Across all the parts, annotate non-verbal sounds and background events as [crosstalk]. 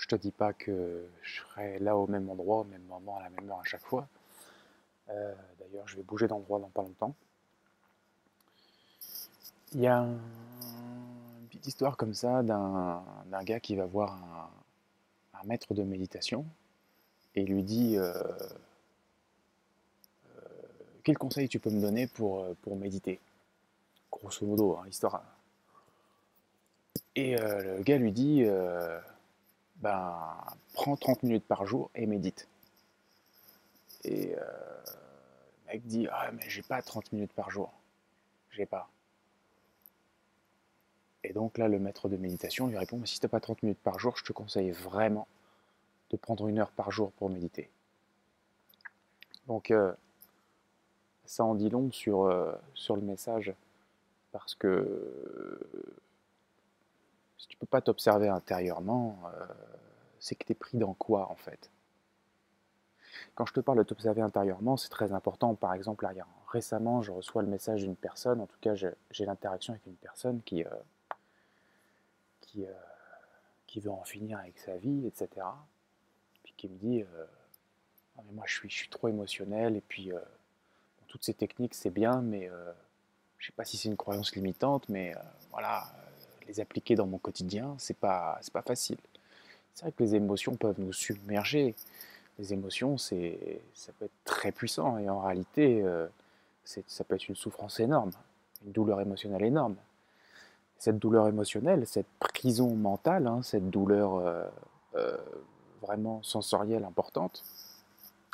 Je te dis pas que je serai là au même endroit, au même moment, à la même heure à chaque fois. Euh, d'ailleurs, je vais bouger d'endroit dans pas longtemps. Il y a une petite histoire comme ça d'un gars qui va voir un, maître de méditation et lui dit euh, euh, Quel conseil tu peux me donner pour, pour méditer? Grosso modo, hein, histoire. Et le gars lui dit ben, prends 30 minutes par jour et médite. Et euh, le mec dit, ah mais j'ai pas 30 minutes par jour. J'ai pas. Et donc là, le maître de méditation lui répond, mais si tu n'as pas 30 minutes par jour, je te conseille vraiment de prendre une heure par jour pour méditer. Donc euh, ça en dit long sur, euh, sur le message, parce que si tu peux pas t'observer intérieurement, euh, c'est que tu es pris dans quoi en fait? Quand je te parle de t'observer intérieurement, c'est très important. Par exemple, récemment, je reçois le message d'une personne, en tout cas, j'ai l'interaction avec une personne qui, euh, qui, euh, qui, veut en finir avec sa vie, etc. Puis qui me dit ah, mais Moi, je suis, je suis trop émotionnel, et puis toutes ces techniques, c'est bien, mais je sais pas si c'est une croyance limitante, mais voilà les appliquer dans mon quotidien, c'est pas, c'est pas facile. C'est vrai que les émotions peuvent nous submerger. Les émotions, c'est, ça peut être très puissant et en réalité, euh, ça peut être une souffrance énorme, une douleur émotionnelle énorme. Cette douleur émotionnelle, cette prison mentale, hein, cette douleur euh, euh, vraiment sensorielle importante,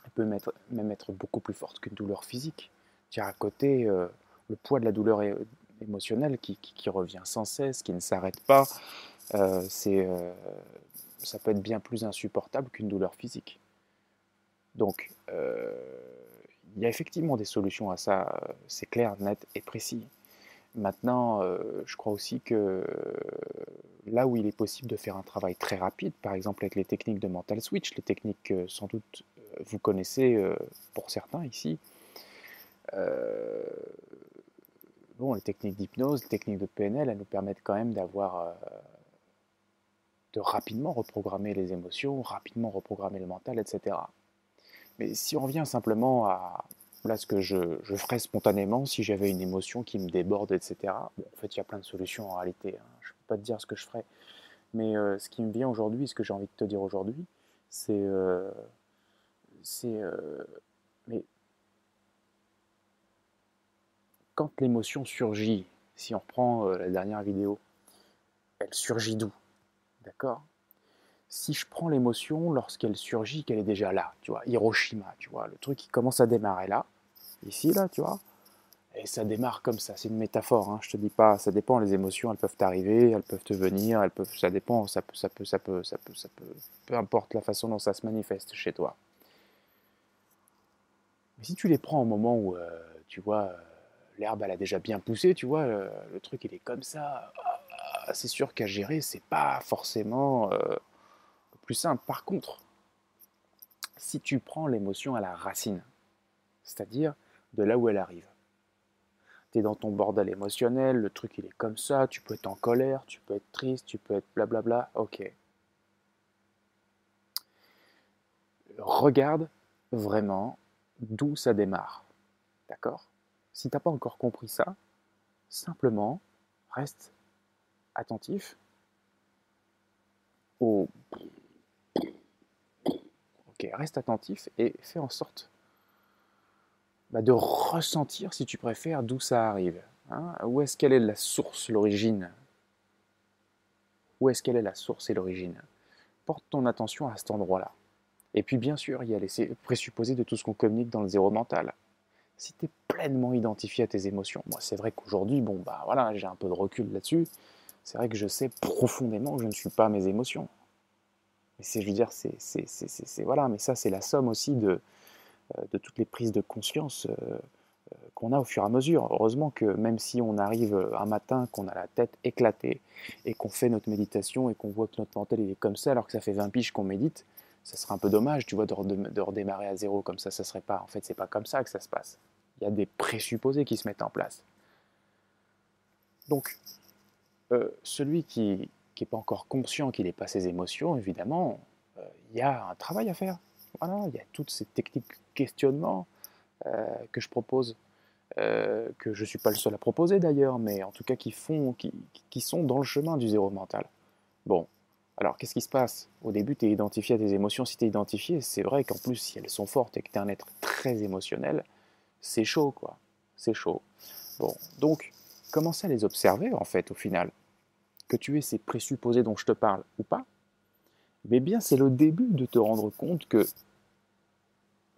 elle peut même être beaucoup plus forte qu'une douleur physique. Car à côté, le poids de la douleur émotionnel qui, revient sans cesse, qui ne s'arrête pas, euh, euh, ça peut être bien plus insupportable qu'une douleur physique. Donc, euh, il y a effectivement des solutions à ça, c'est clair, net et précis. Maintenant, je crois aussi que là où il est possible de faire un travail très rapide, par exemple avec les techniques de mental switch, les techniques que sans doute vous connaissez pour certains ici, bon, les techniques d'hypnose, les techniques de PNL, elles nous permettent quand même d'avoir, euh, de rapidement reprogrammer les émotions, rapidement reprogrammer le mental, etc. Mais si on revient simplement à là, ce que je, ferais spontanément si j'avais une émotion qui me déborde, etc. En fait, il y a plein de solutions en réalité. Hein. Je ne peux pas te dire ce que je ferais. Mais euh, ce qui me vient aujourd'hui, ce que j'ai envie de te dire aujourd'hui, c'est. Euh, c'est mais quand l'émotion surgit, si on reprend euh, la dernière vidéo, elle surgit d'où? D'accord? Si je prends l'émotion lorsqu'elle surgit, qu'elle est déjà là, tu vois, Hiroshima, tu vois, le truc qui commence à démarrer là, ici, là, tu vois, et ça démarre comme ça, c'est une métaphore, hein, je te dis pas, ça dépend, les émotions, elles peuvent t'arriver, elles peuvent te venir, elles peuvent, ça dépend, ça peut, ça peut, ça peut, ça peut, ça peut, peu importe la façon dont ça se manifeste chez toi. Mais si tu les prends au moment où, euh, tu vois, l'herbe elle a déjà bien poussé, tu vois, le, truc il est comme ça. Ah, c'est sûr qu'à gérer, c'est pas forcément euh, plus simple. Par contre, si tu prends l'émotion à la racine, c'est-à-dire de là où elle arrive, tu es dans ton bordel émotionnel, le truc il est comme ça, tu peux être en colère, tu peux être triste, tu peux être blablabla, ok. Regarde vraiment d'où ça démarre. D'accord? Si tu n'as pas encore compris ça, simplement reste attentif au... Ok, reste attentif et fais en sorte bah, de ressentir, si tu préfères, d'où ça arrive. Hein. où est-ce qu'elle est la source, l'origine? Où est-ce qu'elle est la source et l'origine? Porte ton attention à cet endroit-là. Et puis bien sûr, il y a les présupposés de tout ce qu'on communique dans le zéro mental si tu es pleinement identifié à tes émotions, moi c'est vrai qu'aujourd'hui, bon bah voilà, j'ai un peu de recul là-dessus, c'est vrai que je sais profondément que je ne suis pas mes émotions. Mais c'est, je veux dire, c'est, c'est, voilà, mais ça c'est la somme aussi de, euh, de toutes les prises de conscience euh, euh, qu'on a au fur et à mesure. Heureusement que même si on arrive un matin, qu'on a la tête éclatée et qu'on fait notre méditation et qu'on voit que notre mental est comme ça alors que ça fait 20 piges qu'on médite, ça serait un peu dommage, tu vois, de, redémarrer à zéro comme ça, ça serait pas. En fait, c'est pas comme ça que ça se passe. Il y a des présupposés qui se mettent en place. Donc, euh, celui qui, qui n'est pas encore conscient qu'il n'est pas ses émotions, évidemment, euh, il y a un travail à faire. Voilà, il y a toutes ces techniques questionnement euh, que je propose, que je ne suis pas le seul à proposer d'ailleurs, mais en tout cas qui, font, qui, qui sont dans le chemin du zéro mental. Bon, alors qu'est-ce qui se passe? Au début, tu es identifié à tes émotions. Si tu es identifié, c'est vrai qu'en plus, si elles sont fortes et que tu es un être très émotionnel, c'est chaud, quoi. C'est chaud. Bon, donc, commencez à les observer, en fait, au final? Que tu aies ces présupposés dont je te parle ou pas, mais bien c'est le début de te rendre compte que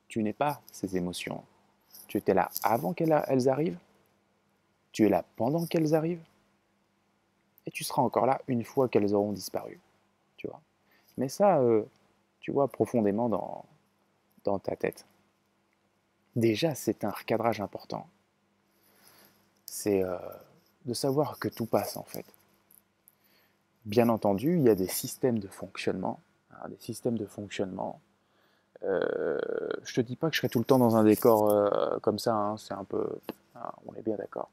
tu n'es pas ces émotions. Tu étais là avant qu'elles arrivent, tu es là pendant qu'elles arrivent, et tu seras encore là une fois qu'elles auront disparu. Mais ça, euh, tu vois, profondément dans, ta tête. Déjà, c'est un recadrage important. C'est euh, de savoir que tout passe en fait. Bien entendu, il y a des systèmes de fonctionnement, hein, des systèmes de fonctionnement. Euh, je te dis pas que je serai tout le temps dans un décor comme ça, hein, c'est un peu, hein, on est bien d'accord.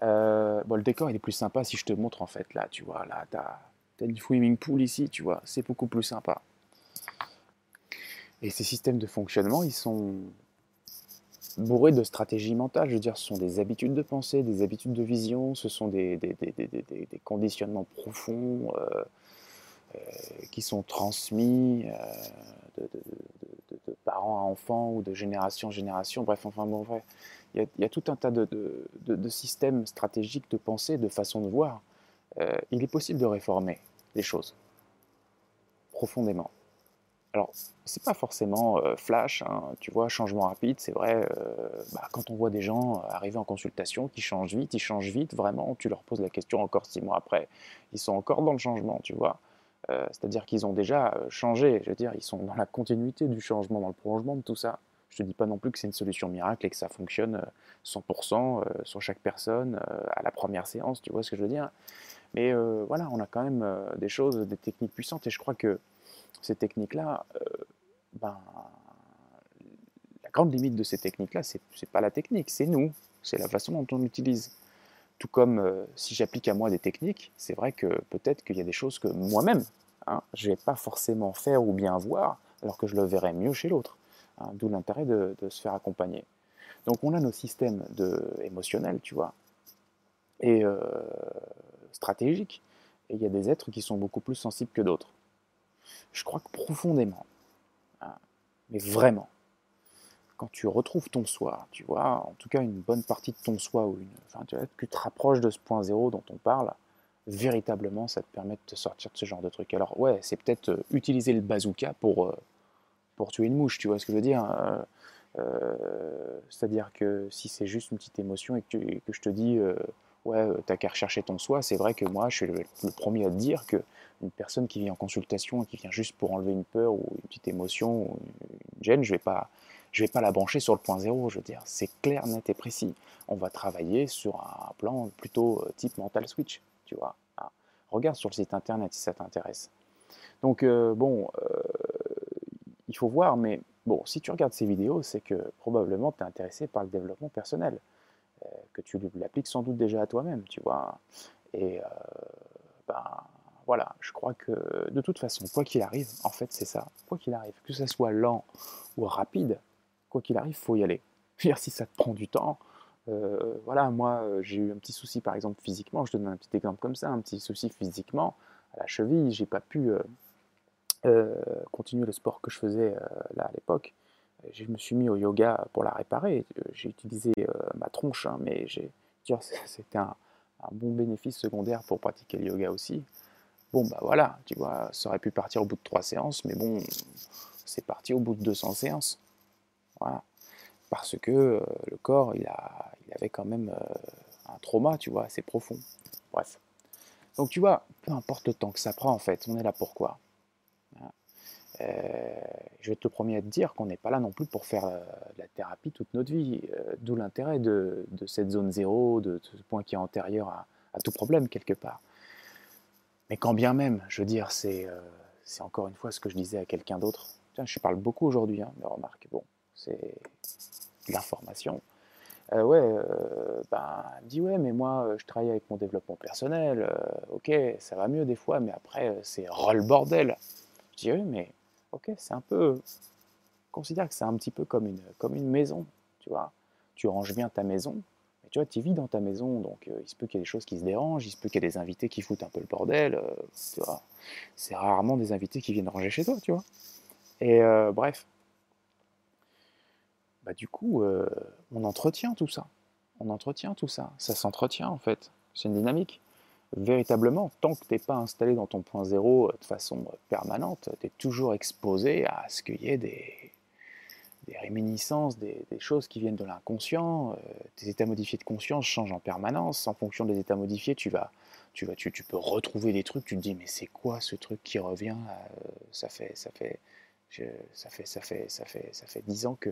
Bon, le décor il est plus sympa si je te montre en fait là, tu vois, là tu as, as une swimming pool ici, tu vois, c'est beaucoup plus sympa. Et ces systèmes de fonctionnement, ils sont bourré de stratégies mentales. Je veux dire, ce sont des habitudes de pensée, des habitudes de vision, ce sont des, conditionnements profonds euh, euh, qui sont transmis euh, de, parents à enfants ou de génération en génération. Bref, enfin bon, vrai, il y, il y a tout un tas de, systèmes stratégiques de pensée, de façon de voir. Il est possible de réformer les choses profondément. Alors, c'est pas forcément euh, flash, hein, tu vois, changement rapide, c'est vrai, euh, bah, quand on voit des gens arriver en consultation qui changent vite, ils changent vite, vraiment, tu leur poses la question encore six mois après, ils sont encore dans le changement, tu vois. Euh, c'est-à-dire qu'ils ont déjà changé, je veux dire, ils sont dans la continuité du changement, dans le prolongement de tout ça. Je te dis pas non plus que c'est une solution miracle et que ça fonctionne 100% sur chaque personne à la première séance, tu vois ce que je veux dire. Mais voilà, on a quand même des choses, des techniques puissantes et je crois que ces techniques-là, euh, ben, la grande limite de ces techniques-là, c'est n'est pas la technique, c'est nous, c'est la façon dont on l'utilise. Tout comme euh, si j'applique à moi des techniques, c'est vrai que peut-être qu'il y a des choses que moi-même, hein, je ne vais pas forcément faire ou bien voir, alors que je le verrai mieux chez l'autre. Hein, d'où l'intérêt de, se faire accompagner. Donc on a nos systèmes émotionnels, tu vois, et euh, stratégiques. Et il y a des êtres qui sont beaucoup plus sensibles que d'autres je crois que profondément, hein, mais vraiment, quand tu retrouves ton soi, tu vois, en tout cas une bonne partie de ton soi, ou une, enfin, tu, tu te rapproches de ce point zéro dont on parle, véritablement, ça te permet de te sortir de ce genre de truc. Alors ouais, c'est peut-être euh, utiliser le bazooka pour, euh, pour tuer une mouche, tu vois ce que je veux dire euh, C'est-à-dire que si c'est juste une petite émotion et que je te dis ouais, euh, t'as qu'à rechercher ton soi. C'est vrai que moi, je suis le, premier à te dire que une personne qui vient en consultation et qui vient juste pour enlever une peur ou une petite émotion ou une gêne, je vais pas, je vais pas la brancher sur le point zéro. Je veux dire, c'est clair, net et précis. On va travailler sur un plan plutôt euh, type mental switch, tu vois. Ah, regarde sur le site internet si ça t'intéresse. Donc euh, bon, il faut voir, mais bon, si tu regardes ces vidéos, c'est que probablement tu es intéressé par le développement personnel que tu l'appliques sans doute déjà à toi-même, tu vois. Et euh, ben, voilà, je crois que de toute façon, quoi qu'il arrive, en fait, c'est ça. Quoi qu'il arrive, que ce soit lent ou rapide, quoi qu'il arrive, faut y aller. [laughs] Dire si ça te prend du temps, euh, voilà, moi, j'ai eu un petit souci, par exemple, physiquement. Je te donne un petit exemple comme ça, un petit souci physiquement à la cheville. J'ai pas pu euh, continuer le sport que je faisais là à l'époque je me suis mis au yoga pour la réparer. Euh, j'ai utilisé euh, ma tronche, hein, mais c'était un, bon bénéfice secondaire pour pratiquer le yoga aussi. Bon, bah voilà, tu vois, ça aurait pu partir au bout de trois séances, mais bon, c'est parti au bout de 200 séances. Voilà. Parce que euh, le corps, il, avait quand même un trauma, tu vois, assez profond. Bref. Donc, tu vois, peu importe le temps que ça prend, en fait, on est là pourquoi euh, je vais te promettre de dire qu'on n'est pas là non plus pour faire euh, la thérapie toute notre vie, euh, d'où l'intérêt de, cette zone zéro, de, ce point qui est antérieur à, tout problème quelque part. Mais quand bien même, je veux dire, c'est encore une fois ce que je disais à quelqu'un d'autre. Je parle beaucoup aujourd'hui, hein, mais remarque, bon, c'est l'information. Euh, ouais, euh, ben, dit ouais, mais moi, je travaille avec mon développement personnel. ok, ça va mieux des fois, mais après, c'est le bordel. Je dis oui, mais ok, c'est un peu. Considère que c'est un petit peu comme une, comme une maison, tu vois. Tu ranges bien ta maison, mais tu vois, tu vis dans ta maison, donc euh, il se peut qu'il y ait des choses qui se dérangent, il se peut qu'il y ait des invités qui foutent un peu le bordel, euh, tu vois. C'est rarement des invités qui viennent ranger chez toi, tu vois. Et euh, bref. Bah, du coup, on entretient tout ça. On entretient tout ça. Ça s'entretient en fait. C'est une dynamique. Véritablement, tant que tu n'es pas installé dans ton point zéro euh, de façon euh, permanente, tu es toujours exposé à ce qu'il y ait des, des réminiscences, des, des choses qui viennent de l'inconscient. euh, tes états modifiés de conscience changent en permanence. En fonction des états modifiés, tu vas, tu vas, tu, tu peux retrouver des trucs. Tu te dis mais c'est quoi ce truc qui revient Ça fait, ça fait, ça fait, ça fait, ça fait, ça fait dix ans que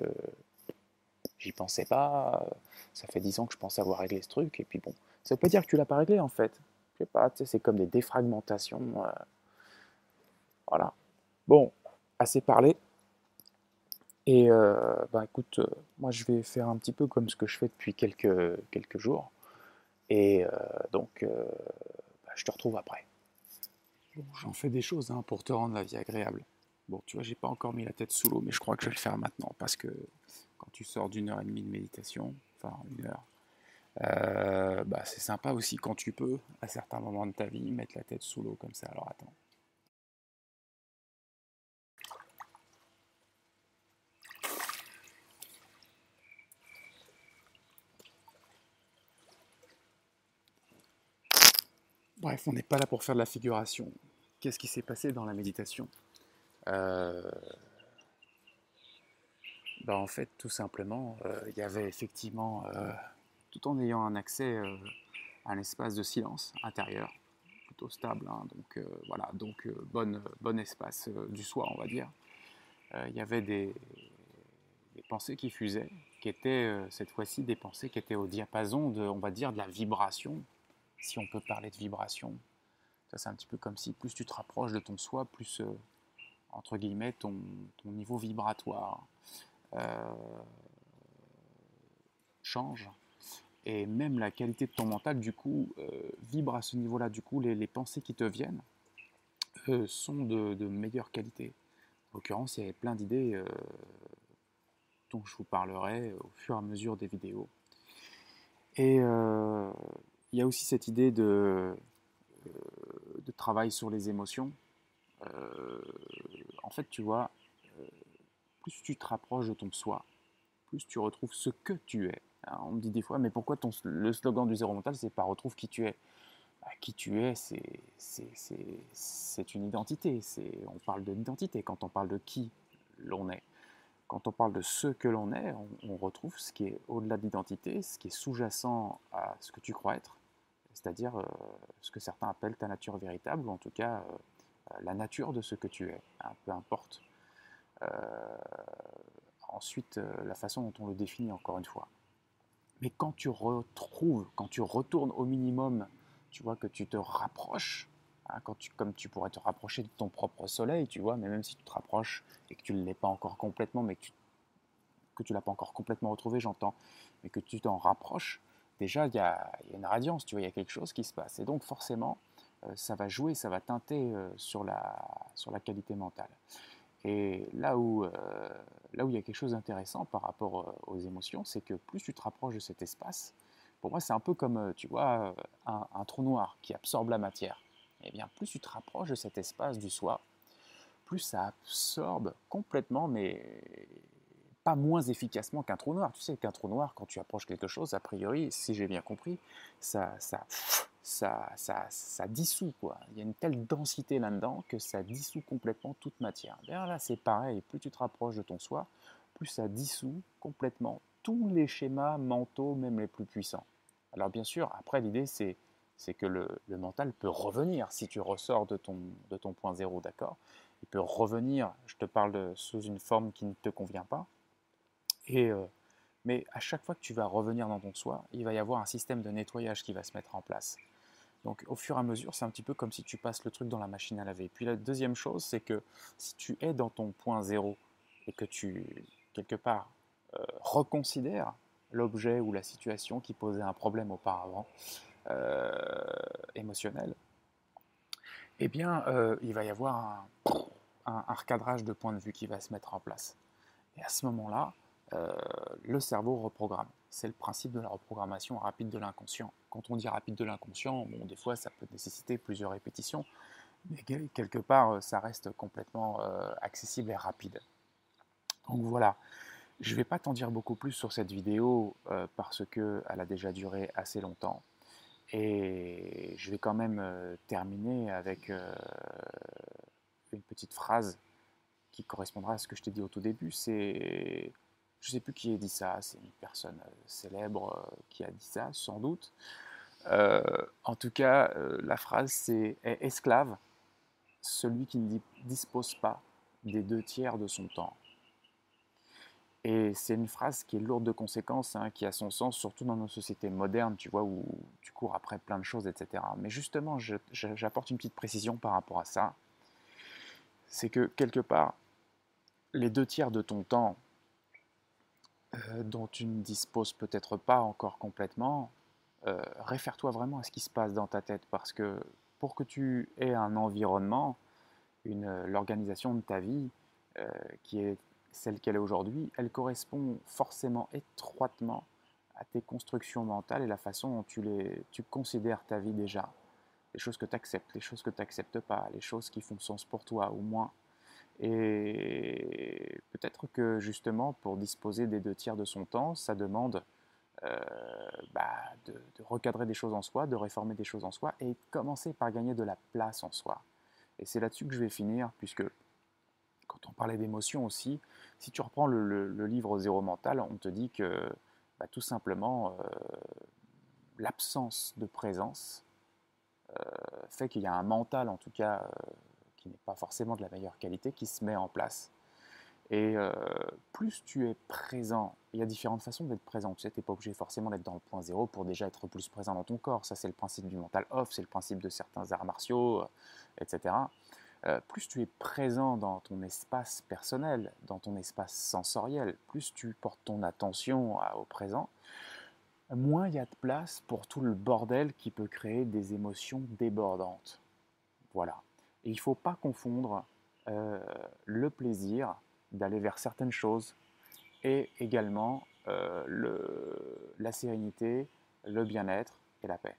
j'y pensais pas. Ça fait dix ans que je pense avoir réglé ce truc. Et puis bon, ça veut pas dire que tu l'as pas réglé en fait. Je sais pas. C'est comme des défragmentations. euh, voilà. Bon, assez parlé. Et euh, bah écoute, euh, moi je vais faire un petit peu comme ce que je fais depuis quelques, jours. Et donc, bah, je te retrouve après. J'en fais des choses hein, pour te rendre la vie agréable. Bon, tu vois, j'ai pas encore mis la tête sous l'eau, mais je crois que je vais le faire maintenant parce que quand tu sors d'une heure et demie de méditation, enfin une heure, euh, bah, c'est sympa aussi quand tu peux, à certains moments de ta vie, mettre la tête sous l'eau comme ça. Alors attends. Bref, on n'est pas là pour faire de la figuration. Qu'est-ce qui s'est passé dans la méditation? Euh, bah, En fait, tout simplement, euh, il y avait effectivement, tout en ayant un accès euh, à un espace de silence intérieur, plutôt stable, hein, donc euh, voilà, donc euh, bon, espace euh, du soi, on va dire, il y avait des, pensées qui fusaient, qui étaient cette fois-ci des pensées qui étaient au diapason de, on va dire, de la vibration, si on peut parler de vibration. Ça, c'est un petit peu comme si plus tu te rapproches de ton soi, plus, entre guillemets, ton, niveau vibratoire change. Et même la qualité de ton mental, du coup, euh, vibre à ce niveau-là. Du coup, les, pensées qui te viennent euh, sont de, meilleure qualité. En l'occurrence, il y avait plein d'idées euh, dont je vous parlerai au fur et à mesure des vidéos. Et il y a aussi cette idée de, de travail sur les émotions. En fait, tu vois, plus tu te rapproches de ton soi, plus tu retrouves ce que tu es. On me dit des fois, mais pourquoi ton, le slogan du zéro mental, c'est pas retrouve qui tu es? Bah, Qui tu es, c'est- une identité. On parle de l'identité quand on parle de qui l'on est. Quand on parle de ce que l'on est, on, retrouve ce qui est au-delà de l'identité, ce qui est sous-jacent à ce que tu crois être, c'est-à-dire euh, ce que certains appellent ta nature véritable, ou en tout cas euh, la nature de ce que tu es, hein, peu importe. Euh, ensuite, la façon dont on le définit, encore une fois. Mais quand tu retrouves, quand tu retournes au minimum, tu vois que tu te rapproches, hein, quand tu, comme tu pourrais te rapprocher de ton propre soleil, tu vois, mais même si tu te rapproches et que tu ne l'es pas encore complètement, mais que tu l'as pas encore complètement retrouvé, j'entends, mais que tu t'en rapproches, déjà il y, a, il y a une radiance, tu vois, il y a quelque chose qui se passe. Et donc forcément, euh, ça va jouer, ça va teinter euh, sur, la, sur la qualité mentale. Et là où, euh, là où il y a quelque chose d'intéressant par rapport euh, aux émotions, c'est que plus tu te rapproches de cet espace, pour moi c'est un peu comme, euh, tu vois, un, trou noir qui absorbe la matière. Et bien plus tu te rapproches de cet espace du soi, plus ça absorbe complètement, mais pas moins efficacement qu'un trou noir. Tu sais qu'un trou noir, quand tu approches quelque chose, a priori, si j'ai bien compris, ça, ça, ça, ça dissout. Quoi. Il y a une telle densité là-dedans que ça dissout complètement toute matière. Bien là, c'est pareil. Plus tu te rapproches de ton soi, plus ça dissout complètement tous les schémas mentaux, même les plus puissants. Alors bien sûr, après, l'idée, c'est c'est que le, mental peut revenir si tu ressors de ton, de ton point zéro, d'accord? Il peut revenir, je te parle sous une forme qui ne te convient pas, et, euh, mais à chaque fois que tu vas revenir dans ton soi, il va y avoir un système de nettoyage qui va se mettre en place. Donc au fur et à mesure, c'est un petit peu comme si tu passes le truc dans la machine à laver. Puis la deuxième chose, c'est que si tu es dans ton point zéro et que tu, quelque part, euh, reconsidères l'objet ou la situation qui posait un problème auparavant émotionnel, eh bien, il va y avoir un, un, recadrage de point de vue qui va se mettre en place. Et à ce moment-là, le cerveau reprogramme. C'est le principe de la reprogrammation rapide de l'inconscient. Quand on dit rapide de l'inconscient, bon, des fois ça peut nécessiter plusieurs répétitions, mais quelque part ça reste complètement accessible et rapide. Donc voilà, je ne vais pas t'en dire beaucoup plus sur cette vidéo parce qu'elle a déjà duré assez longtemps. Et je vais quand même terminer avec une petite phrase qui correspondra à ce que je t'ai dit au tout début. C'est je ne sais plus qui a dit ça, c'est une personne euh, célèbre euh, qui a dit ça, sans doute. Euh, en tout cas, la phrase c'est esclave celui qui ne dispose pas des deux tiers de son temps. Et c'est une phrase qui est lourde de conséquences, hein, qui a son sens, surtout dans nos sociétés modernes, tu vois, où tu cours après plein de choses, etc. Mais justement, j'apporte une petite précision par rapport à ça. C'est que quelque part, les deux tiers de ton temps, euh, dont tu ne disposes peut-être pas encore complètement, euh, réfère-toi vraiment à ce qui se passe dans ta tête parce que pour que tu aies un environnement, l'organisation de ta vie euh, qui est celle qu'elle est aujourd'hui, elle correspond forcément étroitement à tes constructions mentales et la façon dont tu, les, tu considères ta vie déjà. Les choses que tu acceptes, les choses que tu n'acceptes pas, les choses qui font sens pour toi ou moins. Et peut-être que justement, pour disposer des deux tiers de son temps, ça demande euh, bah, de, recadrer des choses en soi, de réformer des choses en soi et commencer par gagner de la place en soi. Et c'est là-dessus que je vais finir, puisque quand on parlait d'émotion aussi, si tu reprends le, livre Zéro Mental, on te dit que bah, tout simplement, euh, l'absence de présence euh, fait qu'il y a un mental, en tout cas, qui n'est pas forcément de la meilleure qualité, qui se met en place. Et euh, plus tu es présent, il y a différentes façons d'être présent. Tu sais, n'es pas obligé forcément d'être dans le point zéro pour déjà être plus présent dans ton corps. Ça, c'est le principe du mental off, c'est le principe de certains arts martiaux, euh, etc. Euh, plus tu es présent dans ton espace personnel, dans ton espace sensoriel, plus tu portes ton attention au présent, moins il y a de place pour tout le bordel qui peut créer des émotions débordantes. Voilà. Il ne faut pas confondre euh, le plaisir d'aller vers certaines choses et également euh, la sérénité, le bien-être et la paix.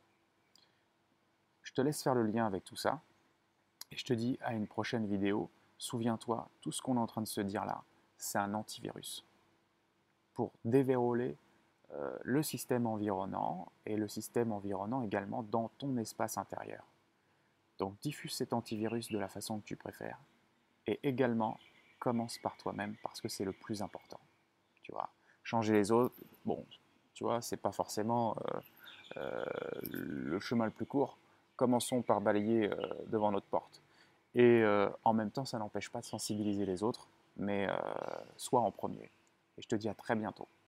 Je te laisse faire le lien avec tout ça et je te dis à une prochaine vidéo. Souviens-toi, tout ce qu'on est en train de se dire là, c'est un antivirus pour déverrouiller euh, le système environnant et le système environnant également dans ton espace intérieur. Donc diffuse cet antivirus de la façon que tu préfères. Et également, commence par toi-même parce que c'est le plus important. Tu vois, changer les autres, bon, tu vois, c'est pas forcément euh, euh, le chemin le plus court. Commençons par balayer euh, devant notre porte. Et en même temps, ça n'empêche pas de sensibiliser les autres, mais soit en premier. Et je te dis à très bientôt.